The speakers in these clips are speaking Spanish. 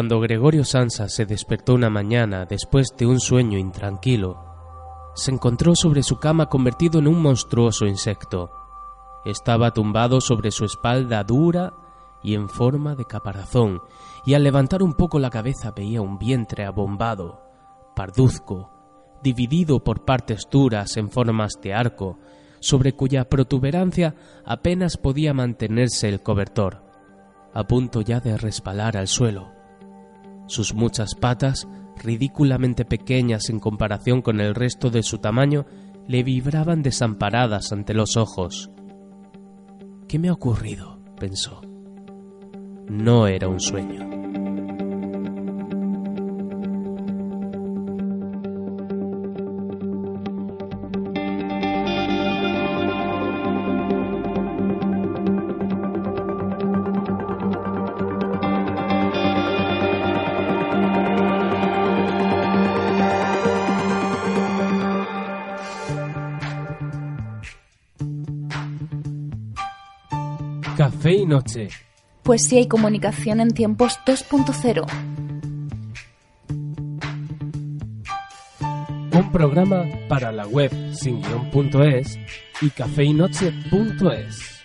Cuando Gregorio Sansa se despertó una mañana después de un sueño intranquilo, se encontró sobre su cama convertido en un monstruoso insecto. Estaba tumbado sobre su espalda dura y en forma de caparazón, y al levantar un poco la cabeza veía un vientre abombado, parduzco, dividido por partes duras en formas de arco, sobre cuya protuberancia apenas podía mantenerse el cobertor, a punto ya de resbalar al suelo. Sus muchas patas, ridículamente pequeñas en comparación con el resto de su tamaño, le vibraban desamparadas ante los ojos. ¿Qué me ha ocurrido? pensó. No era un sueño. Café y noche. Poesía y comunicación en tiempos 2.0. Un programa para la web sin guión.es y cafeinoche.es.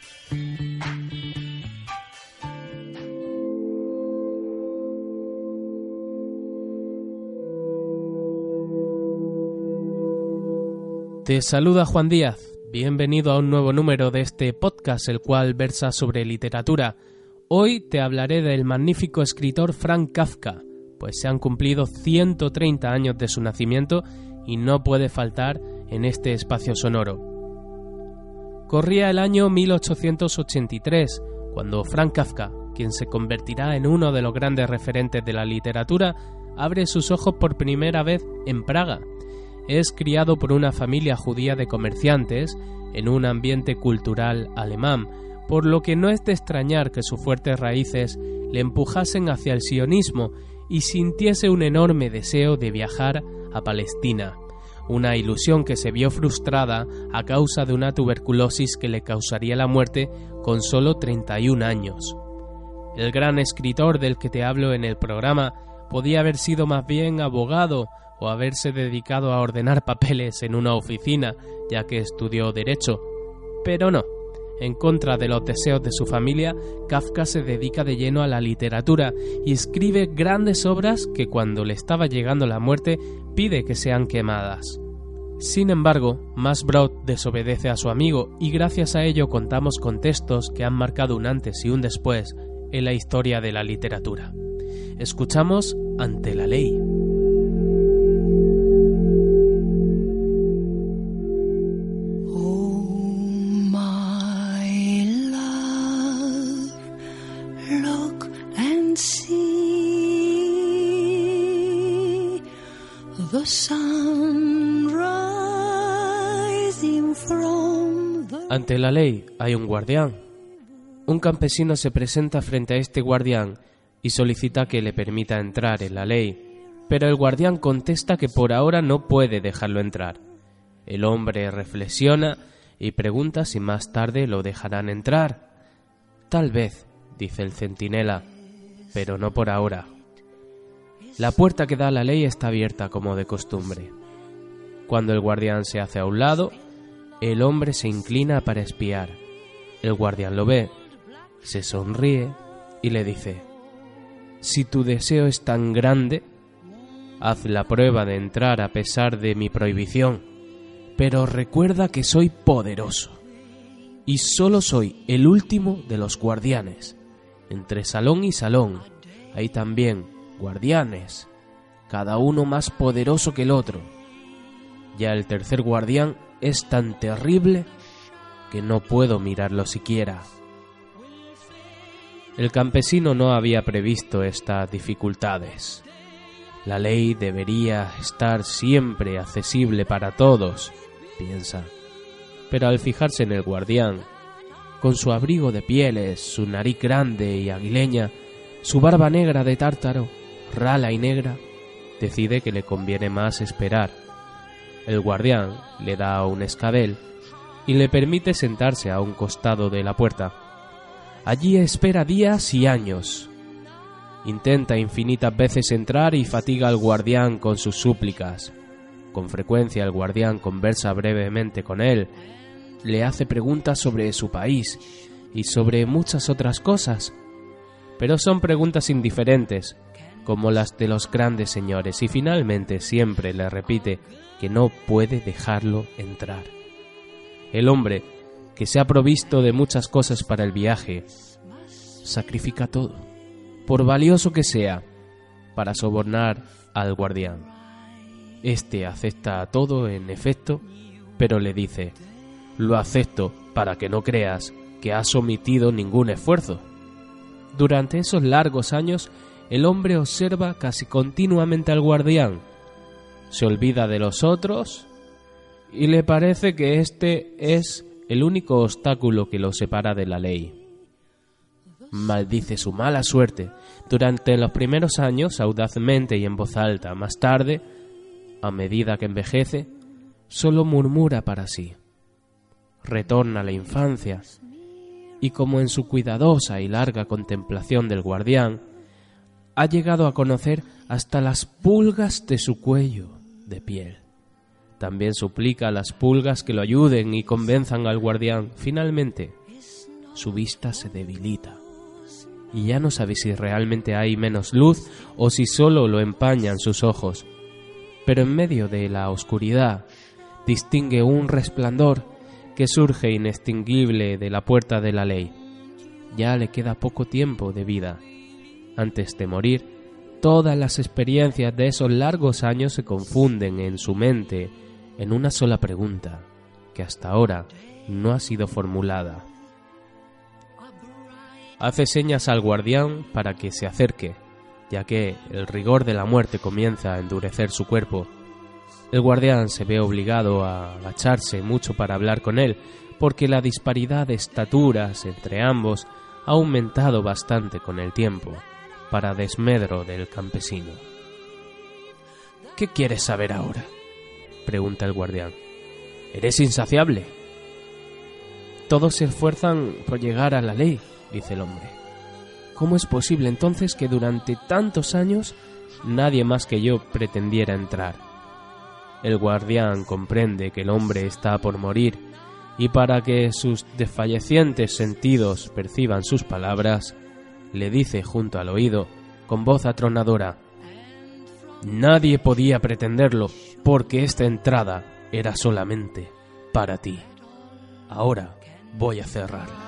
Te saluda Juan Díaz. Bienvenido a un nuevo número de este podcast, el cual versa sobre literatura. Hoy te hablaré del magnífico escritor Frank Kafka, pues se han cumplido 130 años de su nacimiento y no puede faltar en este espacio sonoro. Corría el año 1883, cuando Frank Kafka, quien se convertirá en uno de los grandes referentes de la literatura, abre sus ojos por primera vez en Praga. Es criado por una familia judía de comerciantes en un ambiente cultural alemán, por lo que no es de extrañar que sus fuertes raíces le empujasen hacia el sionismo y sintiese un enorme deseo de viajar a Palestina, una ilusión que se vio frustrada a causa de una tuberculosis que le causaría la muerte con solo 31 años. El gran escritor del que te hablo en el programa podía haber sido más bien abogado o haberse dedicado a ordenar papeles en una oficina, ya que estudió derecho, pero no. En contra de los deseos de su familia, Kafka se dedica de lleno a la literatura y escribe grandes obras que cuando le estaba llegando la muerte pide que sean quemadas. Sin embargo, Masbrod desobedece a su amigo y gracias a ello contamos con textos que han marcado un antes y un después en la historia de la literatura. Escuchamos Ante la ley. Ante la ley hay un guardián. Un campesino se presenta frente a este guardián y solicita que le permita entrar en la ley, pero el guardián contesta que por ahora no puede dejarlo entrar. El hombre reflexiona y pregunta si más tarde lo dejarán entrar. Tal vez, dice el centinela, pero no por ahora. La puerta que da a la ley está abierta como de costumbre. Cuando el guardián se hace a un lado, el hombre se inclina para espiar. El guardián lo ve, se sonríe y le dice, Si tu deseo es tan grande, haz la prueba de entrar a pesar de mi prohibición. pero recuerda que soy poderoso. Y solo soy el último de los guardianes. Entre salón y salón hay también guardianes, cada uno más poderoso que el otro. Ya el tercer guardián es tan terrible que no puedo mirarlo siquiera. El campesino no había previsto estas dificultades. La ley debería estar siempre accesible para todos, piensa. Pero al fijarse en el guardián, con su abrigo de pieles, su nariz grande y aguileña, su barba negra de tártaro, rala y negra, decide que le conviene más esperar. El guardián le da un escabel y le permite sentarse a un costado de la puerta. Allí espera días y años. Intenta infinitas veces entrar y fatiga al guardián con sus súplicas. Con frecuencia el guardián conversa brevemente con él, le hace preguntas sobre su país y sobre muchas otras cosas. Pero son preguntas indiferentes, como las de los grandes señores, y finalmente siempre le repite que no puede dejarlo entrar. El hombre, que se ha provisto de muchas cosas para el viaje, sacrifica todo, por valioso que sea, para sobornar al guardián. Este acepta todo, en efecto, pero le dice, lo acepto para que no creas que has omitido ningún esfuerzo. Durante esos largos años, el hombre observa casi continuamente al guardián, se olvida de los otros y le parece que este es el único obstáculo que lo separa de la ley. Maldice su mala suerte durante los primeros años audazmente y en voz alta. Más tarde, a medida que envejece, solo murmura para sí. Retorna a la infancia y como en su cuidadosa y larga contemplación del guardián, ha llegado a conocer hasta las pulgas de su cuello de piel. También suplica a las pulgas que lo ayuden y convenzan al guardián. Finalmente, su vista se debilita y ya no sabe si realmente hay menos luz o si solo lo empañan sus ojos. Pero en medio de la oscuridad distingue un resplandor que surge inextinguible de la puerta de la ley. Ya le queda poco tiempo de vida. Antes de morir, todas las experiencias de esos largos años se confunden en su mente en una sola pregunta, que hasta ahora no ha sido formulada. Hace señas al guardián para que se acerque, ya que el rigor de la muerte comienza a endurecer su cuerpo. El guardián se ve obligado a agacharse mucho para hablar con él, porque la disparidad de estaturas entre ambos ha aumentado bastante con el tiempo para desmedro del campesino. ¿Qué quieres saber ahora? pregunta el guardián. Eres insaciable. Todos se esfuerzan por llegar a la ley, dice el hombre. ¿Cómo es posible entonces que durante tantos años nadie más que yo pretendiera entrar? El guardián comprende que el hombre está por morir y para que sus desfallecientes sentidos perciban sus palabras, le dice junto al oído, con voz atronadora, Nadie podía pretenderlo, porque esta entrada era solamente para ti. Ahora voy a cerrar.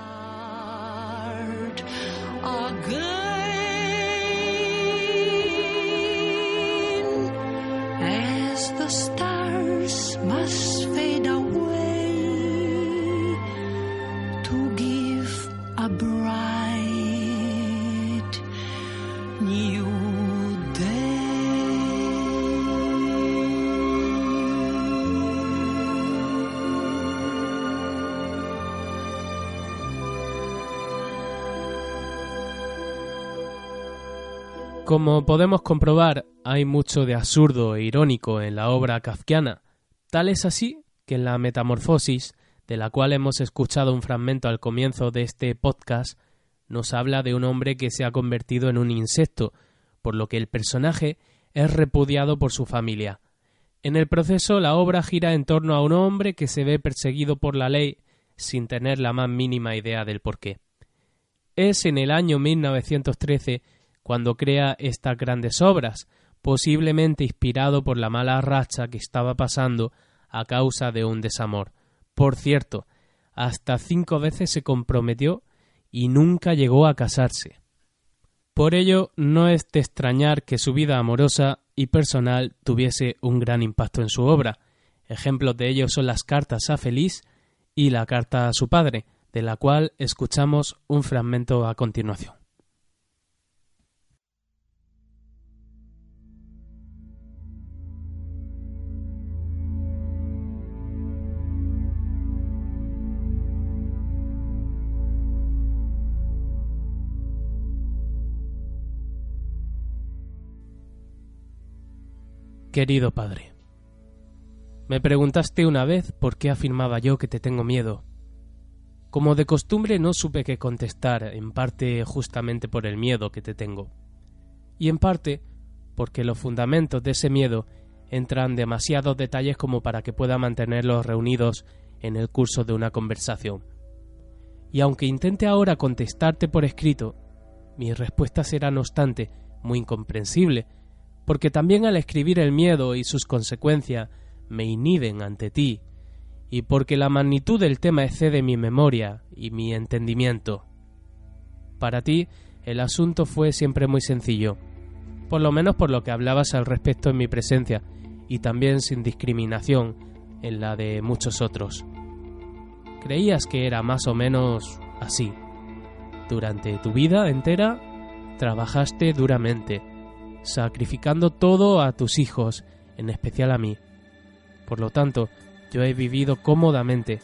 Como podemos comprobar, hay mucho de absurdo e irónico en la obra kafkiana. Tal es así que en la Metamorfosis, de la cual hemos escuchado un fragmento al comienzo de este podcast, nos habla de un hombre que se ha convertido en un insecto, por lo que el personaje es repudiado por su familia. En el proceso, la obra gira en torno a un hombre que se ve perseguido por la ley sin tener la más mínima idea del porqué. Es en el año 1913 cuando crea estas grandes obras, posiblemente inspirado por la mala racha que estaba pasando a causa de un desamor. Por cierto, hasta cinco veces se comprometió y nunca llegó a casarse. Por ello, no es de extrañar que su vida amorosa y personal tuviese un gran impacto en su obra. Ejemplos de ello son las cartas a Feliz y la carta a su padre, de la cual escuchamos un fragmento a continuación. Querido padre, me preguntaste una vez por qué afirmaba yo que te tengo miedo. Como de costumbre no supe qué contestar, en parte justamente por el miedo que te tengo, y en parte porque los fundamentos de ese miedo entran demasiados detalles como para que pueda mantenerlos reunidos en el curso de una conversación. Y aunque intente ahora contestarte por escrito, mi respuesta será no obstante muy incomprensible porque también al escribir el miedo y sus consecuencias me inhiben ante ti, y porque la magnitud del tema excede mi memoria y mi entendimiento. Para ti, el asunto fue siempre muy sencillo, por lo menos por lo que hablabas al respecto en mi presencia, y también sin discriminación en la de muchos otros. Creías que era más o menos así. Durante tu vida entera trabajaste duramente, sacrificando todo a tus hijos, en especial a mí. Por lo tanto, yo he vivido cómodamente,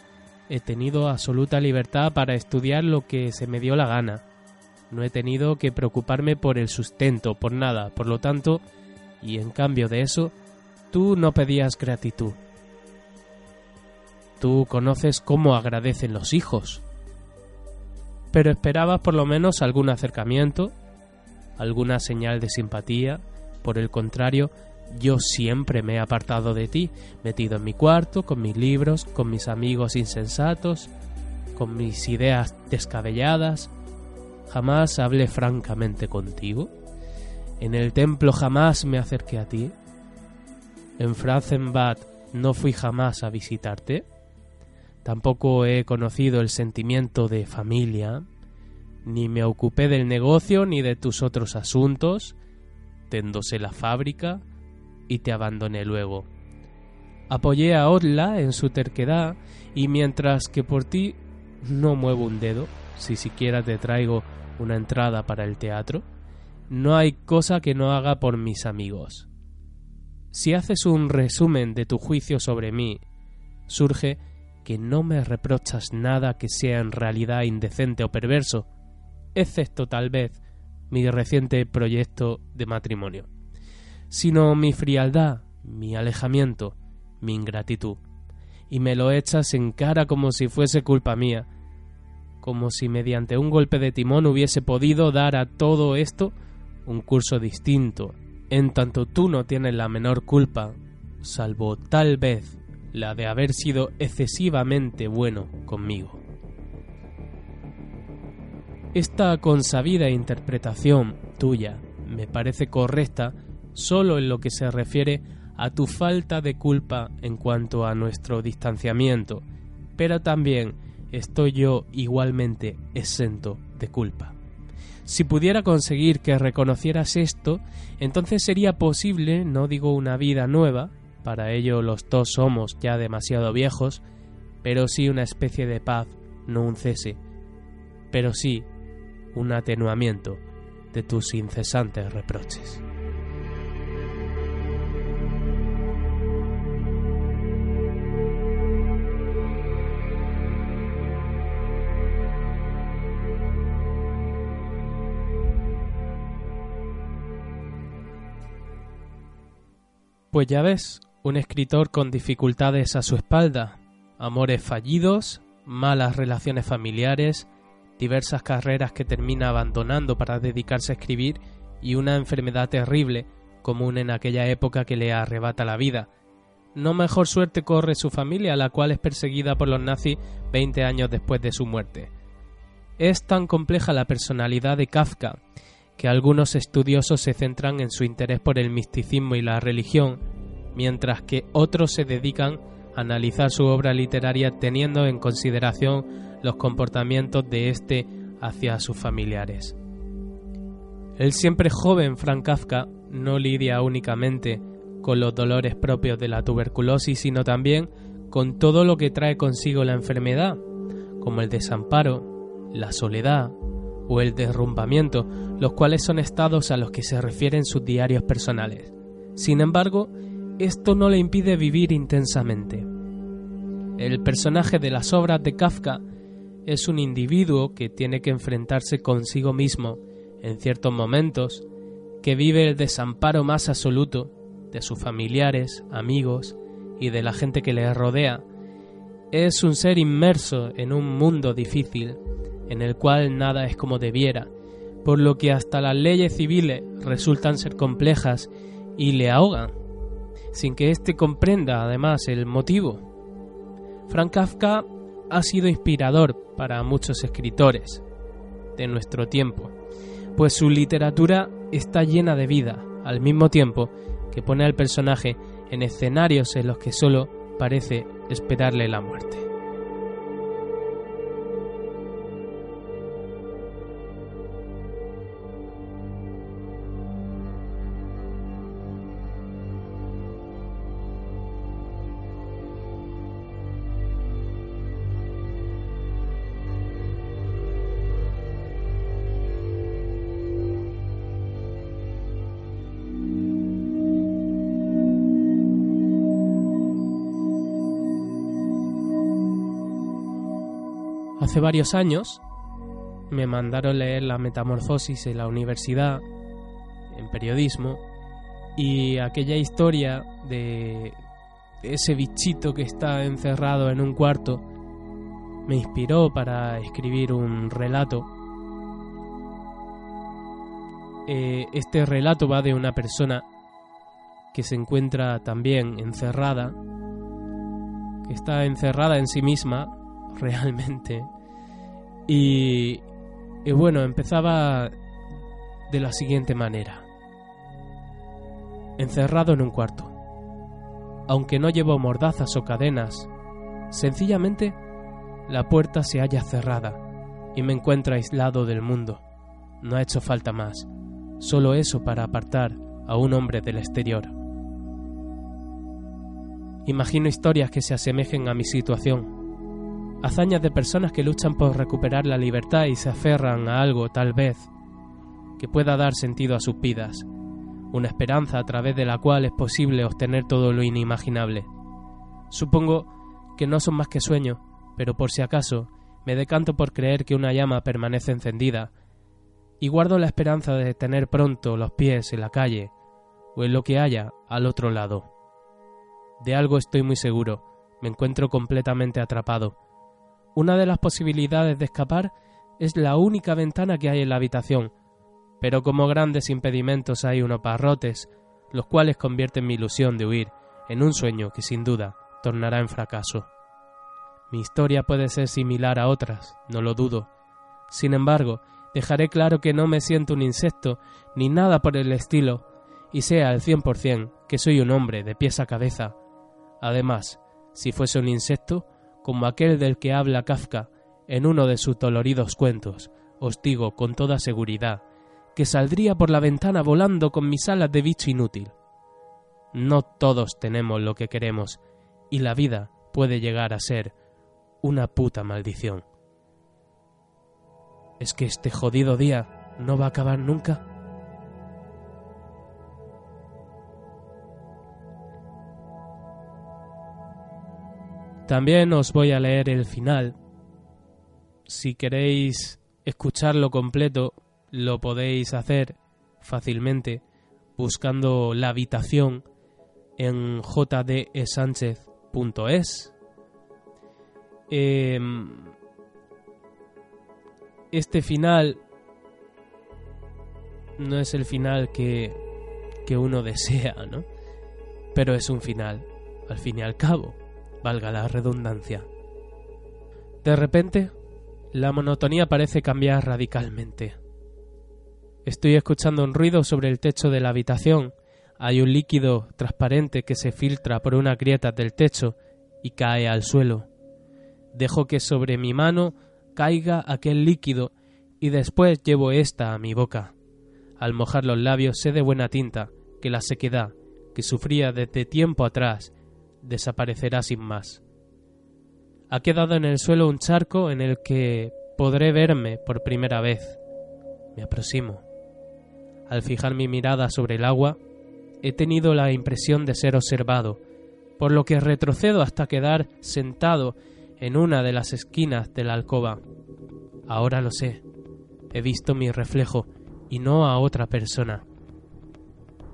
he tenido absoluta libertad para estudiar lo que se me dio la gana. No he tenido que preocuparme por el sustento, por nada, por lo tanto, y en cambio de eso, tú no pedías gratitud. Tú conoces cómo agradecen los hijos. Pero esperabas por lo menos algún acercamiento, alguna señal de simpatía. Por el contrario, yo siempre me he apartado de ti, metido en mi cuarto, con mis libros, con mis amigos insensatos, con mis ideas descabelladas. Jamás hablé francamente contigo. En el templo jamás me acerqué a ti. En Franzenbad no fui jamás a visitarte. Tampoco he conocido el sentimiento de familia, ni me ocupé del negocio ni de tus otros asuntos, tendose la fábrica y te abandoné luego. Apoyé a Odla en su terquedad y mientras que por ti no muevo un dedo, si siquiera te traigo una entrada para el teatro, no hay cosa que no haga por mis amigos. Si haces un resumen de tu juicio sobre mí, surge que no me reprochas nada que sea en realidad indecente o perverso, excepto tal vez mi reciente proyecto de matrimonio, sino mi frialdad, mi alejamiento, mi ingratitud, y me lo echas en cara como si fuese culpa mía, como si mediante un golpe de timón hubiese podido dar a todo esto un curso distinto, en tanto tú no tienes la menor culpa, salvo tal vez la de haber sido excesivamente bueno conmigo. Esta consabida interpretación tuya me parece correcta solo en lo que se refiere a tu falta de culpa en cuanto a nuestro distanciamiento, pero también estoy yo igualmente exento de culpa. Si pudiera conseguir que reconocieras esto, entonces sería posible, no digo una vida nueva, para ello los dos somos ya demasiado viejos, pero sí una especie de paz, no un cese, pero sí un atenuamiento de tus incesantes reproches. Pues ya ves, un escritor con dificultades a su espalda, amores fallidos, malas relaciones familiares, diversas carreras que termina abandonando para dedicarse a escribir y una enfermedad terrible común en aquella época que le arrebata la vida. No mejor suerte corre su familia, la cual es perseguida por los nazis 20 años después de su muerte. Es tan compleja la personalidad de Kafka que algunos estudiosos se centran en su interés por el misticismo y la religión, mientras que otros se dedican analizar su obra literaria teniendo en consideración los comportamientos de éste hacia sus familiares. El siempre joven Frank Kafka no lidia únicamente con los dolores propios de la tuberculosis, sino también con todo lo que trae consigo la enfermedad, como el desamparo, la soledad o el derrumbamiento, los cuales son estados a los que se refieren sus diarios personales. Sin embargo, esto no le impide vivir intensamente. El personaje de las obras de Kafka es un individuo que tiene que enfrentarse consigo mismo en ciertos momentos, que vive el desamparo más absoluto de sus familiares, amigos y de la gente que le rodea. Es un ser inmerso en un mundo difícil, en el cual nada es como debiera, por lo que hasta las leyes civiles resultan ser complejas y le ahogan, sin que éste comprenda además el motivo. Frank Kafka ha sido inspirador para muchos escritores de nuestro tiempo, pues su literatura está llena de vida, al mismo tiempo que pone al personaje en escenarios en los que solo parece esperarle la muerte. Hace varios años me mandaron leer la Metamorfosis en la universidad, en periodismo, y aquella historia de ese bichito que está encerrado en un cuarto me inspiró para escribir un relato. Eh, este relato va de una persona que se encuentra también encerrada, que está encerrada en sí misma realmente y, bueno, empezaba de la siguiente manera. Encerrado en un cuarto. Aunque no llevo mordazas o cadenas, sencillamente la puerta se halla cerrada y me encuentro aislado del mundo. No ha hecho falta más, solo eso para apartar a un hombre del exterior. Imagino historias que se asemejen a mi situación, hazañas de personas que luchan por recuperar la libertad y se aferran a algo, tal vez, que pueda dar sentido a sus vidas, una esperanza a través de la cual es posible obtener todo lo inimaginable. Supongo que no son más que sueños, pero por si acaso, me decanto por creer que una llama permanece encendida, y guardo la esperanza de tener pronto los pies en la calle, o en lo que haya al otro lado. De algo estoy muy seguro, me encuentro completamente atrapado, una de las posibilidades de escapar es la única ventana que hay en la habitación, pero como grandes impedimentos hay unos barrotes, los cuales convierten mi ilusión de huir en un sueño que sin duda tornará en fracaso. Mi historia puede ser similar a otras, no lo dudo. Sin embargo, dejaré claro que no me siento un insecto ni nada por el estilo, y sea al cien por cien que soy un hombre de pies a cabeza. Además, si fuese un insecto, como aquel del que habla Kafka en uno de sus doloridos cuentos, os digo con toda seguridad que saldría por la ventana volando con mis alas de bicho inútil. No todos tenemos lo que queremos, y la vida puede llegar a ser una puta maldición. ¿Es que este jodido día no va a acabar nunca? También os voy a leer el final. Si queréis escucharlo completo, lo podéis hacer fácilmente buscando la habitación en jdsánchez.es. Em, este final no es el final que, que uno desea, ¿no? Pero es un final, al fin y al cabo valga la redundancia. De repente, la monotonía parece cambiar radicalmente. Estoy escuchando un ruido sobre el techo de la habitación. Hay un líquido transparente que se filtra por una grieta del techo y cae al suelo. Dejo que sobre mi mano caiga aquel líquido y después llevo ésta a mi boca. Al mojar los labios sé de buena tinta que la sequedad, que sufría desde tiempo atrás, desaparecerá sin más. Ha quedado en el suelo un charco en el que podré verme por primera vez. Me aproximo. Al fijar mi mirada sobre el agua, he tenido la impresión de ser observado, por lo que retrocedo hasta quedar sentado en una de las esquinas de la alcoba. Ahora lo sé. He visto mi reflejo y no a otra persona.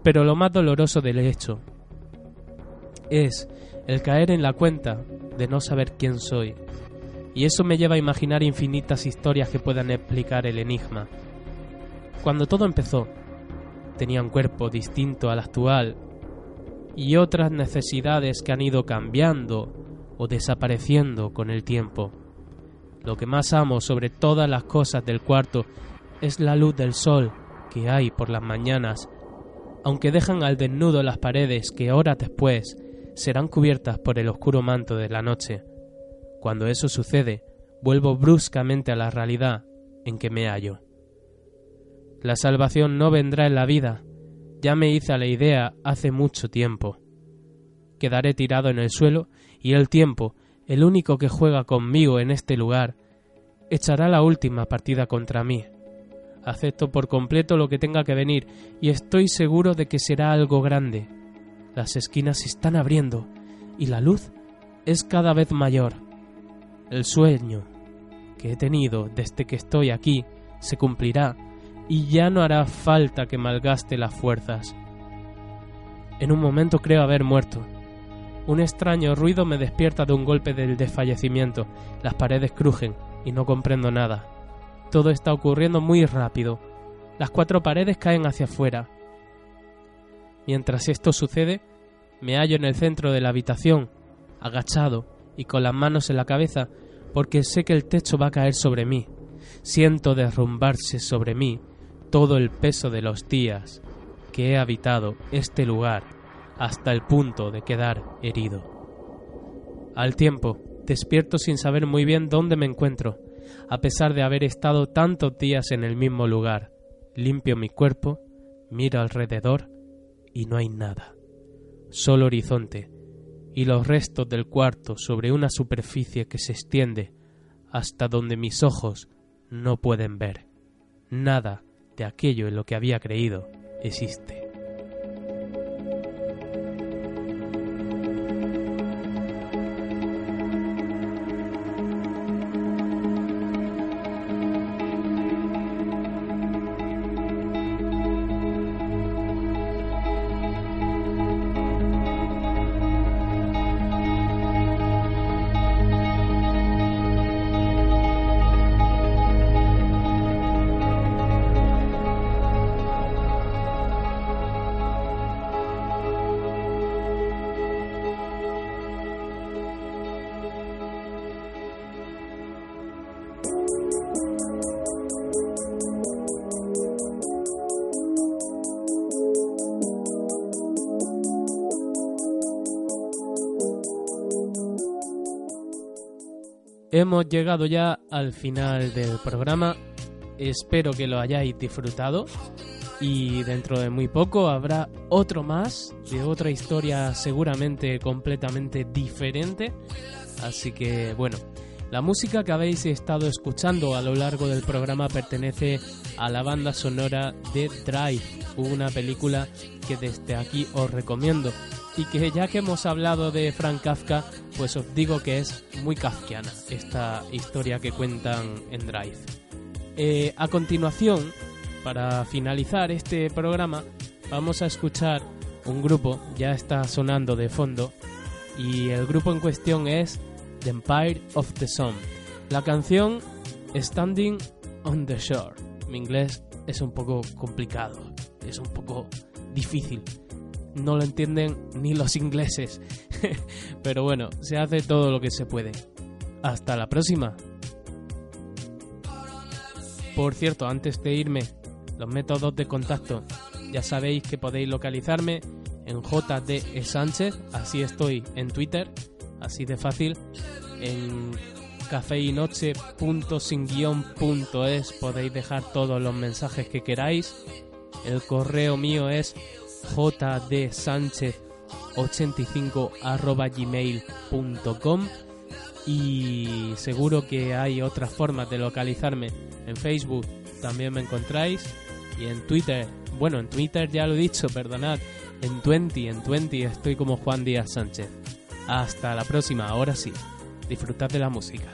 Pero lo más doloroso del hecho es el caer en la cuenta de no saber quién soy. Y eso me lleva a imaginar infinitas historias que puedan explicar el enigma. Cuando todo empezó, tenía un cuerpo distinto al actual y otras necesidades que han ido cambiando o desapareciendo con el tiempo. Lo que más amo sobre todas las cosas del cuarto es la luz del sol que hay por las mañanas, aunque dejan al desnudo las paredes que horas después serán cubiertas por el oscuro manto de la noche. Cuando eso sucede, vuelvo bruscamente a la realidad en que me hallo. La salvación no vendrá en la vida, ya me hice la idea hace mucho tiempo. Quedaré tirado en el suelo y el tiempo, el único que juega conmigo en este lugar, echará la última partida contra mí. Acepto por completo lo que tenga que venir y estoy seguro de que será algo grande. Las esquinas se están abriendo y la luz es cada vez mayor. El sueño que he tenido desde que estoy aquí se cumplirá y ya no hará falta que malgaste las fuerzas. En un momento creo haber muerto. Un extraño ruido me despierta de un golpe del desfallecimiento. Las paredes crujen y no comprendo nada. Todo está ocurriendo muy rápido. Las cuatro paredes caen hacia afuera. Mientras esto sucede, me hallo en el centro de la habitación, agachado y con las manos en la cabeza, porque sé que el techo va a caer sobre mí. Siento derrumbarse sobre mí todo el peso de los días que he habitado este lugar hasta el punto de quedar herido. Al tiempo, despierto sin saber muy bien dónde me encuentro, a pesar de haber estado tantos días en el mismo lugar. Limpio mi cuerpo, miro alrededor y no hay nada. Solo horizonte y los restos del cuarto sobre una superficie que se extiende hasta donde mis ojos no pueden ver. Nada de aquello en lo que había creído existe. Hemos llegado ya al final del programa. Espero que lo hayáis disfrutado. Y dentro de muy poco habrá otro más de otra historia seguramente completamente diferente. Así que bueno, la música que habéis estado escuchando a lo largo del programa pertenece a la banda sonora de Drive, una película que desde aquí os recomiendo y que ya que hemos hablado de Frank Kafka, pues os digo que es muy kafkiana esta historia que cuentan en Drive. Eh, a continuación, para finalizar este programa, vamos a escuchar un grupo, ya está sonando de fondo, y el grupo en cuestión es The Empire of the Sun. La canción Standing on the Shore. Mi inglés es un poco complicado, es un poco difícil no lo entienden ni los ingleses. Pero bueno, se hace todo lo que se puede. Hasta la próxima. Por cierto, antes de irme, los métodos de contacto. Ya sabéis que podéis localizarme en JD Sánchez, así estoy en Twitter. así de fácil, en cafeinoche.singuion.es podéis dejar todos los mensajes que queráis. El correo mío es jdsanchez85 y seguro que hay otras formas de localizarme. En Facebook también me encontráis y en Twitter, bueno, en Twitter ya lo he dicho, perdonad, en 20, en 20 estoy como Juan Díaz Sánchez. Hasta la próxima, ahora sí, disfrutad de la música.